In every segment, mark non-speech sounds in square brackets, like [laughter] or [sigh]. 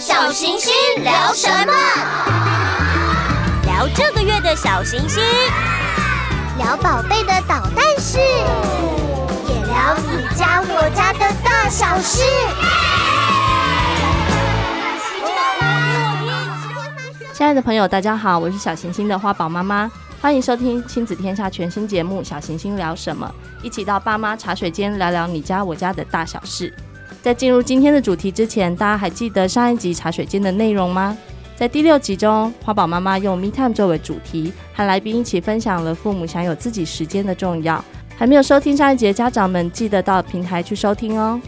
小行星聊什么？聊这个月的小行星，聊宝贝的捣蛋事，也聊你家我家的大小事。亲爱的朋友，大家好，我是小行星的花宝妈妈，欢迎收听亲子天下全新节目《小行星聊什么》，一起到爸妈茶水间聊聊你家我家的大小事。在进入今天的主题之前，大家还记得上一集茶水间的内容吗？在第六集中，花宝妈妈用 Me Time 作为主题，和来宾一起分享了父母享有自己时间的重要。还没有收听上一集的家长们，记得到平台去收听哦。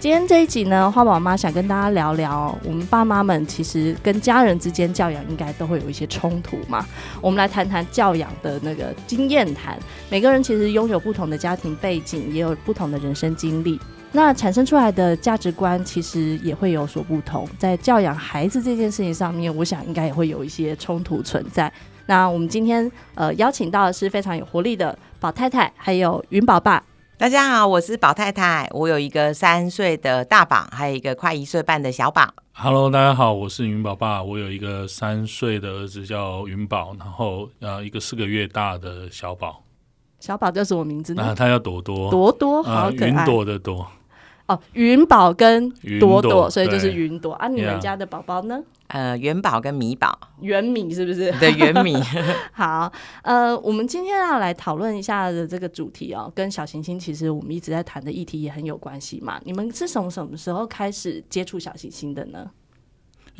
今天这一集呢，花宝妈想跟大家聊聊，我们爸妈们其实跟家人之间教养应该都会有一些冲突嘛。我们来谈谈教养的那个经验谈。每个人其实拥有不同的家庭背景，也有不同的人生经历，那产生出来的价值观其实也会有所不同。在教养孩子这件事情上面，我想应该也会有一些冲突存在。那我们今天呃邀请到的是非常有活力的宝太太，还有云宝爸。大家好，我是宝太太，我有一个三岁的大宝，还有一个快一岁半的小宝。Hello，大家好，我是云宝爸，我有一个三岁的儿子叫云宝，然后呃一个四个月大的小宝。小宝叫什么名字呢？啊，他叫朵朵，朵朵，好可爱，云朵的朵。哦，云宝跟朵朵，朵所以就是云朵啊。你们家的宝宝呢？呃，元宝跟米宝，元米是不是？对，元米。[laughs] 好，呃，我们今天要来讨论一下的这个主题哦，跟小行星其实我们一直在谈的议题也很有关系嘛。你们是从什么时候开始接触小行星的呢？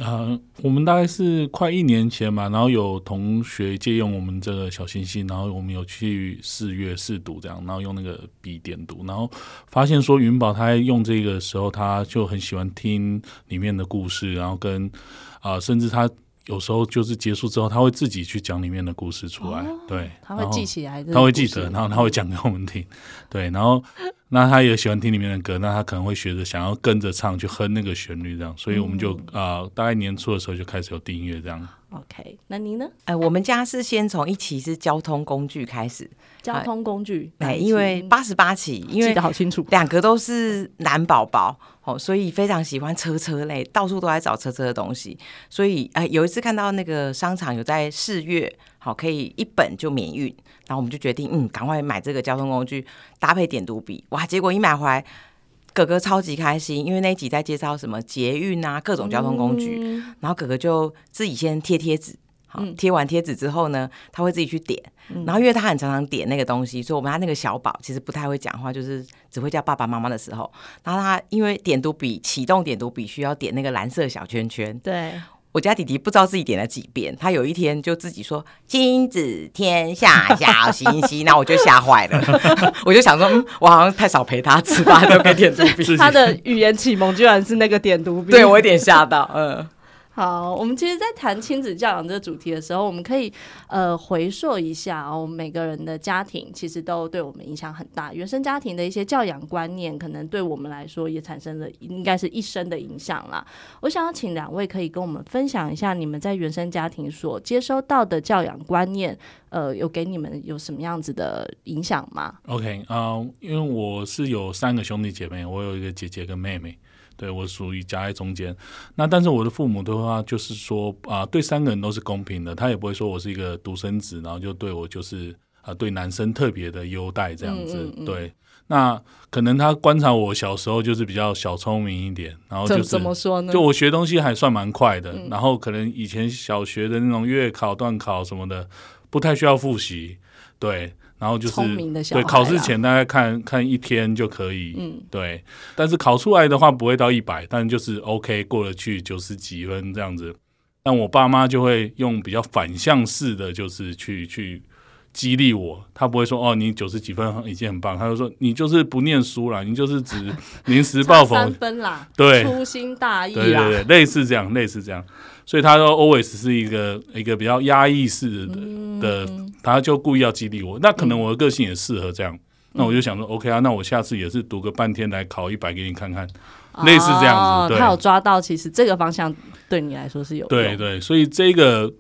呃，我们大概是快一年前嘛，然后有同学借用我们这个小星星，然后我们有去试阅试读这样，然后用那个笔点读，然后发现说云宝他在用这个时候，他就很喜欢听里面的故事，然后跟啊、呃，甚至他有时候就是结束之后，他会自己去讲里面的故事出来，哦、对，他会记起来，他会记得，然后他会讲给我们听，对，然后。那他也喜欢听里面的歌，那他可能会学着想要跟着唱，去哼那个旋律这样，所以我们就啊、嗯呃，大概年初的时候就开始有订阅这样。OK，那你呢？呃，我们家是先从一期是交通工具开始，交通工具，哎、呃，因为八十八期，因为记得好清楚，两个都是男宝宝哦，所以非常喜欢车车类，到处都在找车车的东西，所以呃，有一次看到那个商场有在试月，好，可以一本就免运。然后我们就决定，嗯，赶快买这个交通工具，搭配点读笔，哇！结果一买回来，哥哥超级开心，因为那一集在介绍什么捷运啊，各种交通工具。嗯、然后哥哥就自己先贴贴纸，好，贴完贴纸之后呢，他会自己去点。嗯、然后因为他很常常点那个东西，所以我们家那个小宝其实不太会讲话，就是只会叫爸爸妈妈的时候。然后他因为点读笔启动点读笔需要点那个蓝色小圈圈，对。我家弟弟不知道自己点了几遍，他有一天就自己说“金子天下小星星”，那我就吓坏了，[laughs] 我就想说，嗯，我好像太少陪他吃饭，都给点读笔。他的语言启蒙居然是那个点读 [laughs] 笔，对我有点吓到，嗯。好，我们其实，在谈亲子教养这个主题的时候，我们可以呃回溯一下哦，每个人的家庭其实都对我们影响很大，原生家庭的一些教养观念，可能对我们来说也产生了应该是一生的影响啦。我想要请两位可以跟我们分享一下，你们在原生家庭所接收到的教养观念，呃，有给你们有什么样子的影响吗？OK，啊、因为我是有三个兄弟姐妹，我有一个姐姐跟妹妹。对，我属于夹在中间，那但是我的父母的话就是说啊，对三个人都是公平的，他也不会说我是一个独生子，然后就对我就是啊，对男生特别的优待这样子。嗯嗯嗯对，那可能他观察我小时候就是比较小聪明一点，然后就是怎么说呢？就我学东西还算蛮快的，嗯、然后可能以前小学的那种月考、段考什么的，不太需要复习，对。然后就是对考试前大概看看一天就可以，嗯，对。但是考出来的话不会到一百，但就是 OK 过得去九十几分这样子。但我爸妈就会用比较反向式的，就是去去激励我。他不会说哦，你九十几分已经很棒，他就说你就是不念书啦，你就是只临时抱佛三分啦，[laughs] 对，粗心大意啦，对对对，类似这样，类似这样。所以他说，always 是一个一个比较压抑式的、嗯、的，他就故意要激励我。那可能我的个性也适合这样。嗯、那我就想说，OK 啊，那我下次也是读个半天来考一百给你看看，哦、类似这样子。对，他有抓到，其实这个方向对你来说是有用。对对，所以这个。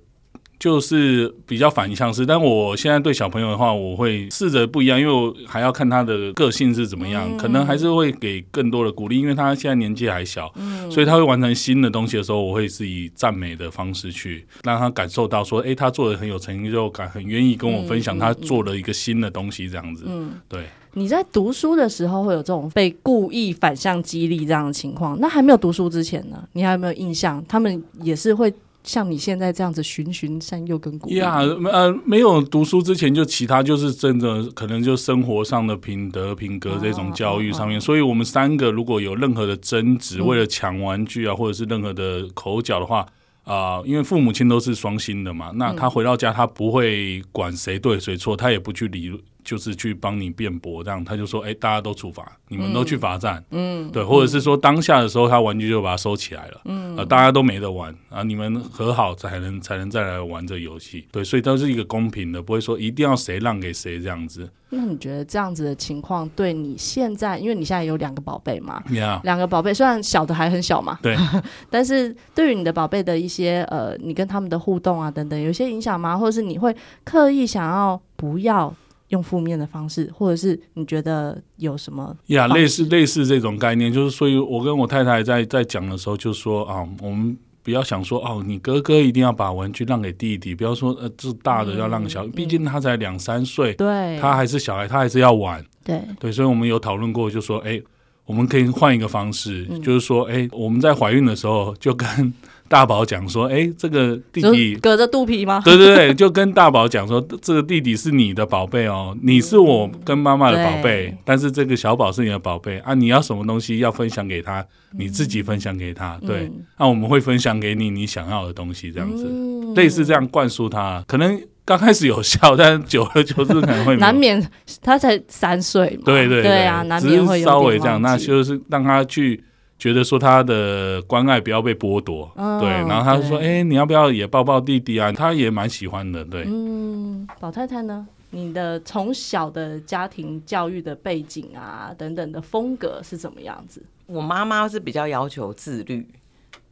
就是比较反向式，但我现在对小朋友的话，我会试着不一样，因为我还要看他的个性是怎么样，嗯、可能还是会给更多的鼓励，因为他现在年纪还小，嗯，所以他会完成新的东西的时候，我会是以赞美的方式去让他感受到说，哎，他做的很有成就感，很愿意跟我分享他做了一个新的东西，这样子。嗯，对。你在读书的时候会有这种被故意反向激励这样的情况？那还没有读书之前呢？你还有没有印象？他们也是会。像你现在这样子循循善诱跟鼓励？呀，呃，没有读书之前就其他就是真的可能就生活上的品德品格这种教育上面，所以我们三个如果有任何的争执，为了抢玩具啊，或者是任何的口角的话啊，因为父母亲都是双薪的嘛，那他回到家他不会管谁对谁错，他也不去理。就是去帮你辩驳，这样他就说：“哎、欸，大家都处罚，你们都去罚站。”嗯，对，或者是说当下的时候，他玩具就把它收起来了。嗯，呃，大家都没得玩啊，你们和好才能才能再来玩这游戏。对，所以都是一个公平的，不会说一定要谁让给谁这样子。那你觉得这样子的情况对你现在，因为你现在有两个宝贝嘛？呀，两个宝贝虽然小的还很小嘛，对，[laughs] 但是对于你的宝贝的一些呃，你跟他们的互动啊等等，有些影响吗？或者是你会刻意想要不要？用负面的方式，或者是你觉得有什么呀？Yeah, 类似类似这种概念，就是所以，我跟我太太在在讲的时候，就说啊，我们不要想说哦，你哥哥一定要把玩具让给弟弟，不要说呃，这大的要让给小，嗯、毕竟他才两三岁，对，他还是小孩，他还是要玩，对对，所以我们有讨论过，就说哎，我们可以换一个方式，嗯、就是说哎，我们在怀孕的时候就跟。大宝讲说：“哎、欸，这个弟弟隔着肚皮吗？对对对，就跟大宝讲说，[laughs] 这个弟弟是你的宝贝哦，你是我跟妈妈的宝贝，嗯、但是这个小宝是你的宝贝啊，你要什么东西要分享给他，你自己分享给他，嗯、对，那、我们会分享给你你想要的东西，这样子，嗯、类似这样灌输他，可能刚开始有效，但久而久之可能会难免。他才三岁嘛，对对对，对啊，难免会稍微这样，那就是让他去。”觉得说他的关爱不要被剥夺，哦、对，然后他就说：“哎、欸，你要不要也抱抱弟弟啊？”他也蛮喜欢的，对。嗯，宝太太呢？你的从小的家庭教育的背景啊，等等的风格是怎么样子？我妈妈是比较要求自律，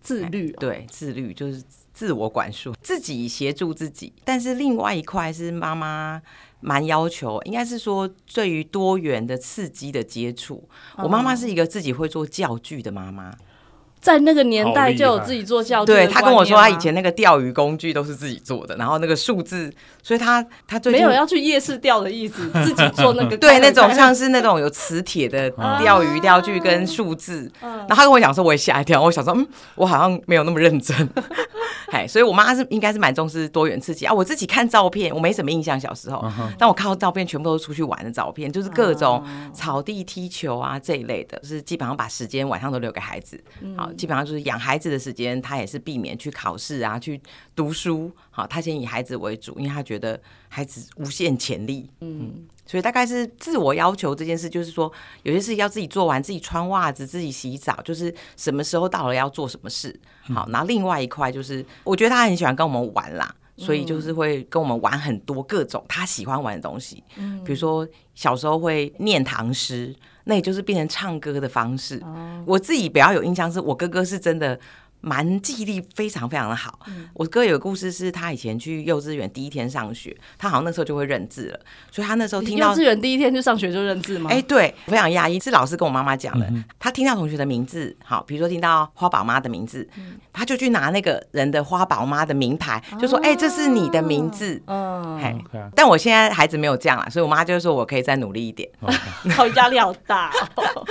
自律、哦，对，自律就是自我管束，自己协助自己。但是另外一块是妈妈。蛮要求，应该是说对于多元的刺激的接触，哦、我妈妈是一个自己会做教具的妈妈。在那个年代就有自己做教具，对，他跟我说，他以前那个钓鱼工具都是自己做的，然后那个数字，所以他他最近没有要去夜市钓的意思，[laughs] 自己做那个 [laughs] 对那种像是那种有磁铁的钓鱼钓具跟数字，然后他跟我讲说，我也吓一跳，我想说，嗯，我好像没有那么认真，[laughs] 哎，所以我妈是应该是蛮重视多元刺激啊。我自己看照片，我没什么印象小时候，但我看到照片全部都是出去玩的照片，就是各种草地踢球啊这一类的，就是基本上把时间晚上都留给孩子，好。基本上就是养孩子的时间，他也是避免去考试啊，去读书。好，他先以孩子为主，因为他觉得孩子无限潜力。嗯，所以大概是自我要求这件事，就是说有些事要自己做完，自己穿袜子，自己洗澡，就是什么时候到了要做什么事。好，然后另外一块就是，我觉得他很喜欢跟我们玩啦，所以就是会跟我们玩很多各种他喜欢玩的东西。嗯，比如说小时候会念唐诗。那也就是变成唱歌的方式。我自己比较有印象，是我哥哥是真的。蛮记忆力非常非常的好。嗯、我哥有个故事，是他以前去幼稚园第一天上学，他好像那时候就会认字了，所以他那时候听到幼稚园第一天就上学就认字吗？哎、欸，对，非常压抑，是老师跟我妈妈讲的。嗯、他听到同学的名字，好，比如说听到花宝妈的名字，嗯、他就去拿那个人的花宝妈的名牌，就说：“哎、啊欸，这是你的名字。”嗯，嘿，但我现在孩子没有这样了，所以我妈就说我可以再努力一点。[laughs] [laughs] 好压力好大、哦。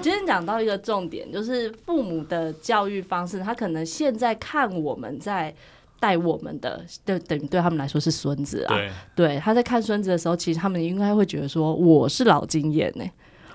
今天讲到一个重点，就是父母的教育方式。他可能现在看我们在带我们的，对，等于对他们来说是孙子啊。对，对，他在看孙子的时候，其实他们应该会觉得说，我是老经验呢。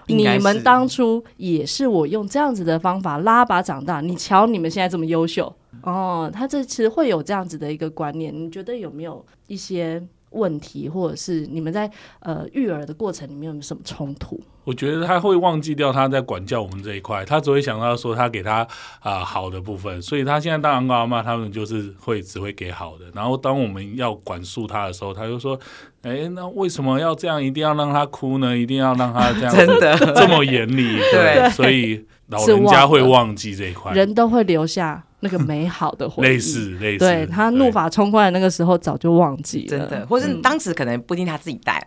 你们当初也是我用这样子的方法拉拔长大，你瞧你们现在这么优秀哦。他这其实会有这样子的一个观念，你觉得有没有一些问题，或者是你们在呃育儿的过程里面有没有什么冲突？我觉得他会忘记掉他在管教我们这一块，他只会想到说他给他啊、呃、好的部分，所以他现在当阿公阿妈，他们就是会只会给好的。然后当我们要管束他的时候，他就说：“哎，那为什么要这样？一定要让他哭呢？一定要让他这样 [laughs] 真的这么严厉？”对，对 [laughs] 所以老人家会忘记这一块，人都会留下那个美好的回忆。类 [laughs] 似类似，对他怒发冲冠的那个时候早就忘记了，真的，或是当时可能不一定他自己带了。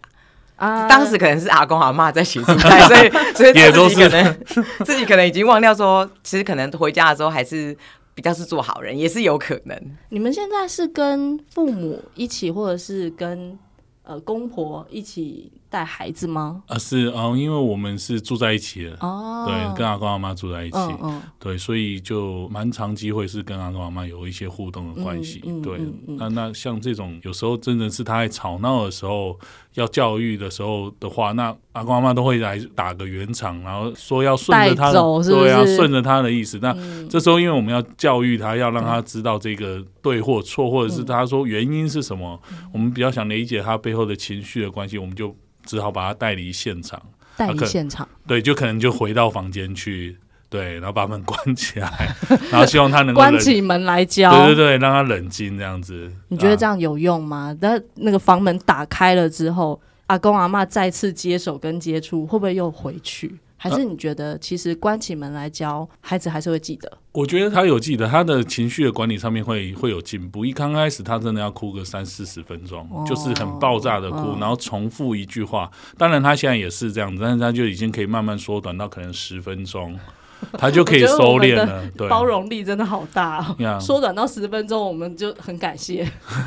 啊，当时可能是阿公阿妈在洗菜，所以 [laughs] 所以自己可能自己可能已经忘掉说，其实可能回家的时候还是比较是做好人，也是有可能。你们现在是跟父母一起，或者是跟呃公婆一起？带孩子吗？啊，是啊，因为我们是住在一起的哦，对，跟阿公阿妈住在一起，嗯嗯、对，所以就蛮长机会是跟阿公阿妈有一些互动的关系，对，那那像这种有时候真的是他在吵闹的时候，要教育的时候的话，那阿公阿妈都会来打个圆场，然后说要顺着他的，是是对，要顺着他的意思。那、嗯、这时候因为我们要教育他，要让他知道这个对或错，或者是他说原因是什么，嗯、我们比较想理解他背后的情绪的关系，我们就。只好把他带离现场，带离现场，对，就可能就回到房间去，对，然后把门关起来，[laughs] 然后希望他能关起门来教，对对对，让他冷静这样子。你觉得这样有用吗？那、啊、那个房门打开了之后，阿公阿妈再次接手跟接触，会不会又回去？还是你觉得其实关起门来教孩子还是会记得？我觉得他有记得，他的情绪的管理上面会会有进步。一刚开始他真的要哭个三四十分钟，哦、就是很爆炸的哭，哦、然后重复一句话。当然他现在也是这样子，但是他就已经可以慢慢缩短到可能十分钟，他就可以收敛了。对，包容力真的好大，哦，缩短到十分钟我们就很感谢。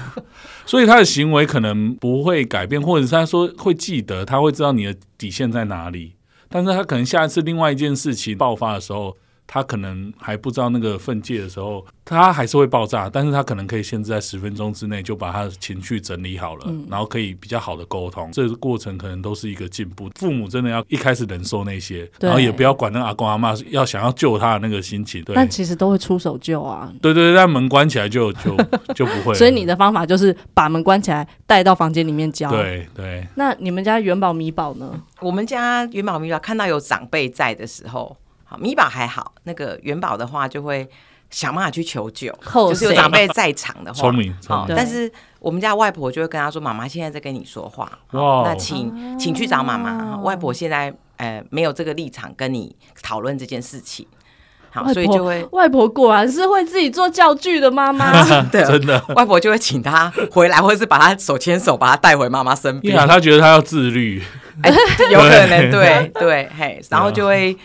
[laughs] 所以他的行为可能不会改变，或者是他说会记得，他会知道你的底线在哪里。但是他可能下一次另外一件事情爆发的时候，他可能还不知道那个分界的时候，他还是会爆炸。但是他可能可以限制在十分钟之内就把他的情绪整理好了，嗯、然后可以比较好的沟通。这个过程可能都是一个进步。父母真的要一开始忍受那些，然后也不要管那阿公阿妈要想要救他的那个心情。对，但其实都会出手救啊。对对对，但门关起来就就 [laughs] 就不会。所以你的方法就是把门关起来，带到房间里面教。对对。那你们家元宝米宝呢？我们家元宝米宝看到有长辈在的时候，好米宝还好，那个元宝的话就会想办法去求救，就是有长辈在场的话，聪明。好，但是我们家外婆就会跟他说：“妈妈现在在跟你说话，那请请去找妈妈。外婆现在呃没有这个立场跟你讨论这件事情。”好，所以就会外婆果然是会自己做教具的妈妈，对，真的，外婆就会请她回来，或者是把她手牵手把她带回妈妈身边。他觉得她要自律，哎，有可能，[laughs] 对对，嘿，然后就会，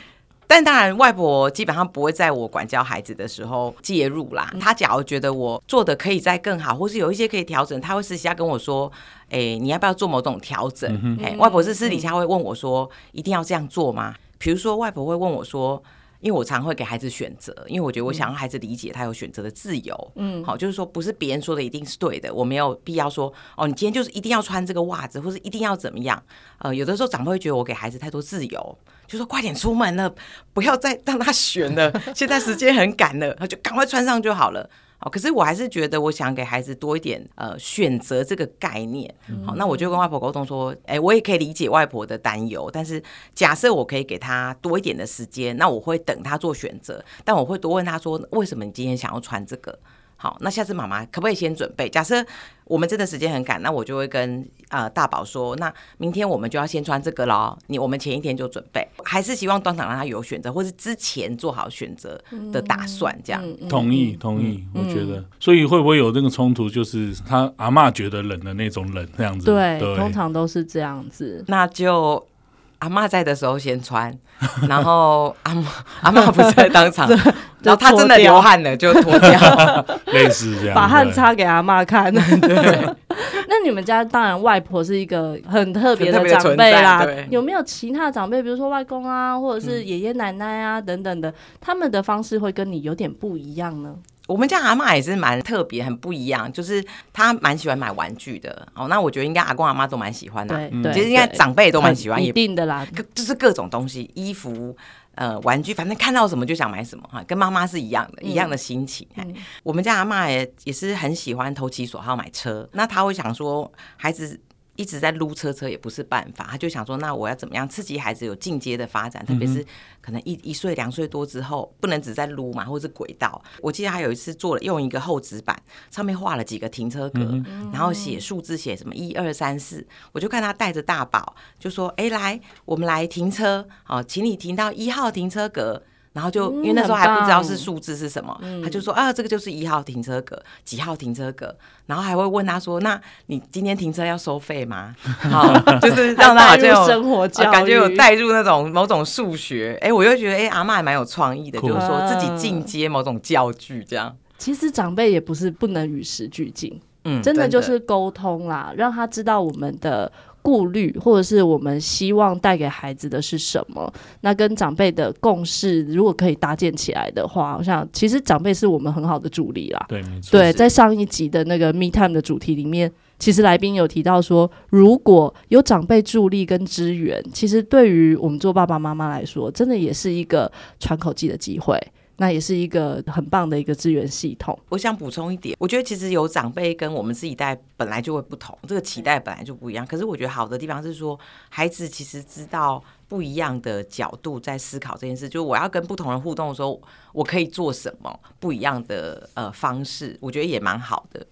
但当然，外婆基本上不会在我管教孩子的时候介入啦。她假如觉得我做的可以再更好，或是有一些可以调整，她会私底下跟我说，哎，你要不要做某种调整？哎，外婆是私底下会问我说，一定要这样做吗？比如说，外婆会问我说。因为我常会给孩子选择，因为我觉得我想让孩子理解他有选择的自由。嗯，好，就是说不是别人说的一定是对的，我没有必要说哦，你今天就是一定要穿这个袜子，或是一定要怎么样。呃，有的时候长辈会觉得我给孩子太多自由，就说快点出门了，不要再让他选了，[laughs] 现在时间很赶了，他就赶快穿上就好了。可是我还是觉得，我想给孩子多一点呃选择这个概念。好，那我就跟外婆沟通说，哎，我也可以理解外婆的担忧，但是假设我可以给他多一点的时间，那我会等他做选择，但我会多问他说，为什么你今天想要穿这个？好，那下次妈妈可不可以先准备？假设我们真的时间很赶，那我就会跟呃大宝说，那明天我们就要先穿这个喽。你我们前一天就准备，还是希望当场让他有选择，或是之前做好选择的打算，这样。同意，同意。嗯、我觉得，所以会不会有那个冲突？就是他阿嬷觉得冷的那种冷，这样子。对，对通常都是这样子。那就。阿妈在的时候先穿，[laughs] 然后阿妈阿妈不在当场，[laughs] 然后他真的流汗了就脱掉，[laughs] 类似这样，把汗擦给阿妈看。对，那你们家当然外婆是一个很特别的长辈啦，有没有其他长辈，比如说外公啊，或者是爷爷奶奶啊等等的，他们的方式会跟你有点不一样呢？我们家阿妈也是蛮特别，很不一样，就是她蛮喜欢买玩具的。哦，那我觉得应该阿公阿妈都蛮喜欢的，对，其实应该长辈都蛮喜欢，一定的啦，就是各种东西，衣服、呃，玩具，反正看到什么就想买什么哈，跟妈妈是一样的，一样的心情。嗯、我们家阿妈也也是很喜欢投其所好买车，那他会想说孩子。一直在撸车车也不是办法，他就想说，那我要怎么样刺激孩子有进阶的发展？特别是可能一一岁两岁多之后，不能只在撸嘛，或是轨道。我记得他有一次做了，用一个厚纸板上面画了几个停车格，然后写数字，写什么一二三四。我就看他带着大宝，就说：“哎，来，我们来停车，好，请你停到一号停车格。”然后就因为那时候还不知道是数字是什么，他就说啊，这个就是一号停车格，几号停车格，然后还会问他说，那你今天停车要收费吗？[laughs] 好，就是让他好像有生活教育，感觉有带入那种某种数学，哎，我又觉得哎，阿妈还蛮有创意的，就是说自己进阶某种教具这样。其实长辈也不是不能与时俱进，嗯，真的。就是沟通啦，让他知道我们的。顾虑，或者是我们希望带给孩子的是什么？那跟长辈的共识，如果可以搭建起来的话，我想其实长辈是我们很好的助力啦。对，没错。对，在上一集的那个 Me Time 的主题里面，其实来宾有提到说，如果有长辈助力跟支援，其实对于我们做爸爸妈妈来说，真的也是一个喘口气的机会。那也是一个很棒的一个资源系统。我想补充一点，我觉得其实有长辈跟我们自己代本来就会不同，这个期待本来就不一样。可是我觉得好的地方是说，孩子其实知道不一样的角度在思考这件事，就是我要跟不同人互动的时候，我可以做什么不一样的呃方式，我觉得也蛮好的。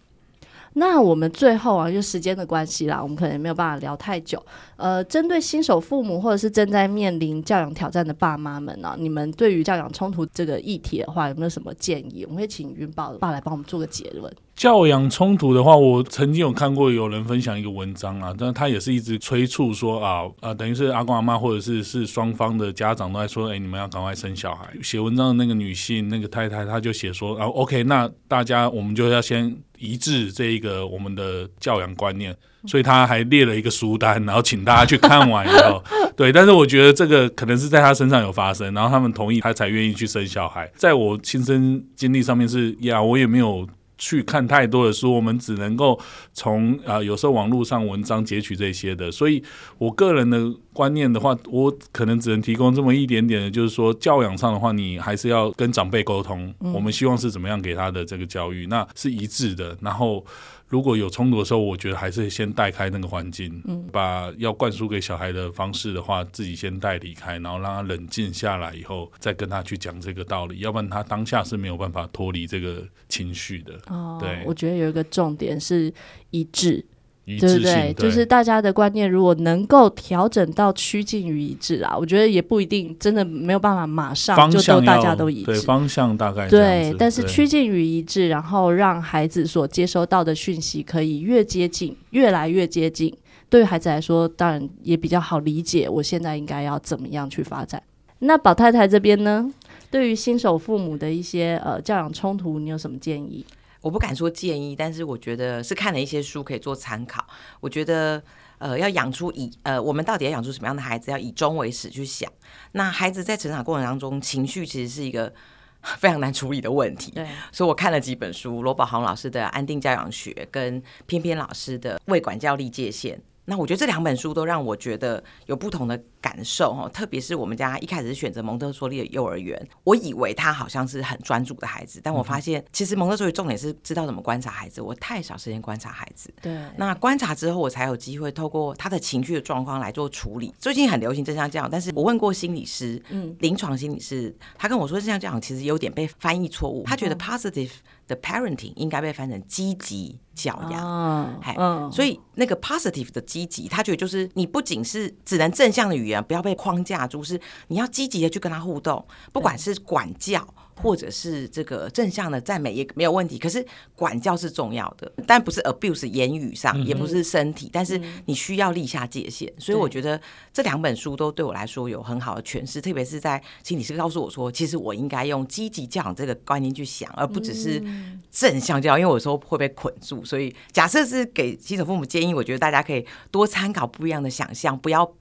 那我们最后啊，就时间的关系啦，我们可能没有办法聊太久。呃，针对新手父母或者是正在面临教养挑战的爸妈们呢、啊，你们对于教养冲突这个议题的话，有没有什么建议？我们会请云宝爸来帮我们做个结论。教养冲突的话，我曾经有看过有人分享一个文章啊，但他也是一直催促说啊啊，等于是阿公阿妈或者是是双方的家长都在说，哎、你们要赶快生小孩。写文章的那个女性那个太太，她就写说啊，OK，那大家我们就要先一致这一个我们的教养观念，所以他还列了一个书单，然后请大家去看完以后，[laughs] 对，但是我觉得这个可能是在他身上有发生，然后他们同意他才愿意去生小孩。在我亲身经历上面是呀，我也没有。去看太多的书，我们只能够从啊，有时候网络上文章截取这些的。所以我个人的观念的话，我可能只能提供这么一点点的，就是说教养上的话，你还是要跟长辈沟通。我们希望是怎么样给他的这个教育，那是一致的。然后。如果有冲突的时候，我觉得还是先带开那个环境，嗯，把要灌输给小孩的方式的话，自己先带离开，然后让他冷静下来以后，再跟他去讲这个道理，要不然他当下是没有办法脱离这个情绪的。哦，对，我觉得有一个重点是一致。一致性，对对，就是大家的观念如果能够调整到趋近于一致啊，我觉得也不一定真的没有办法马上就都大家都一致。对，方向大概对，但是趋近于一致，然后让孩子所接收到的讯息可以越接近，越来越接近，对于孩子来说，当然也比较好理解。我现在应该要怎么样去发展？那宝太太这边呢？对于新手父母的一些呃教养冲突，你有什么建议？我不敢说建议，但是我觉得是看了一些书可以做参考。我觉得，呃，要养出以呃，我们到底要养出什么样的孩子，要以终为始去想。那孩子在成长过程当中，情绪其实是一个 [laughs] 非常难处理的问题。对，所以我看了几本书，罗宝航老师的《安定教养学》跟偏偏老师的《未管教立界线》。那我觉得这两本书都让我觉得有不同的感受哈，特别是我们家一开始是选择蒙特梭利的幼儿园，我以为他好像是很专注的孩子，但我发现其实蒙特梭利重点是知道怎么观察孩子，我太少时间观察孩子。对，那观察之后，我才有机会透过他的情绪的状况来做处理。最近很流行正向教养，但是我问过心理师，嗯，临床心理师，他跟我说正向教养其实有点被翻译错误，他觉得 positive 的 parenting 应该被翻成积极教养，嗯、嗯，所以那个 positive 的积极，他觉得就是你不仅是只能正向的语言，不要被框架住，是你要积极的去跟他互动，不管是管教。或者是这个正向的赞美也没有问题，可是管教是重要的，但不是 abuse 言语上，也不是身体，但是你需要立下界限。所以我觉得这两本书都对我来说有很好的诠释，特别是在心理师告诉我说，其实我应该用积极教养这个观念去想，而不只是正向教养，因为有时候会被捆住。所以假设是给新手父母建议，我觉得大家可以多参考不一样的想象，不要。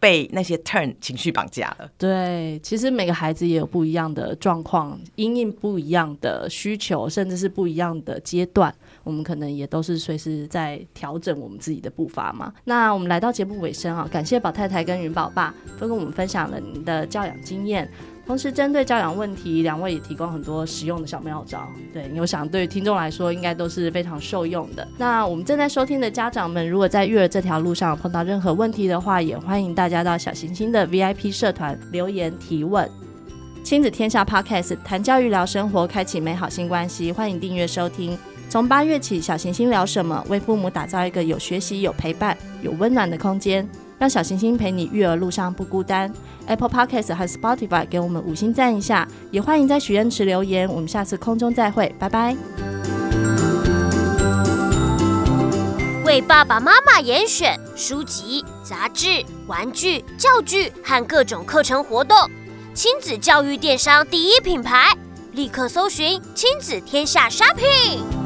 被那些 turn 情绪绑架了。对，其实每个孩子也有不一样的状况，因应不一样的需求，甚至是不一样的阶段，我们可能也都是随时在调整我们自己的步伐嘛。那我们来到节目尾声啊，感谢宝太太跟云宝爸都跟我们分享了您的教养经验。同时，针对教养问题，两位也提供很多实用的小妙招。对，我想对于听众来说，应该都是非常受用的。那我们正在收听的家长们，如果在育儿这条路上碰到任何问题的话，也欢迎大家到小行星的 VIP 社团留言提问。亲子天下 Podcast 谈教育聊生活，开启美好新关系。欢迎订阅收听。从八月起，小行星聊什么？为父母打造一个有学习、有陪伴、有温暖的空间。让小行星陪你育儿路上不孤单。Apple Podcast 和 Spotify 给我们五星赞一下，也欢迎在许愿池留言。我们下次空中再会，拜拜。为爸爸妈妈严选书籍、杂志、玩具、教具和各种课程活动，亲子教育电商第一品牌，立刻搜寻亲子天下 Shopping。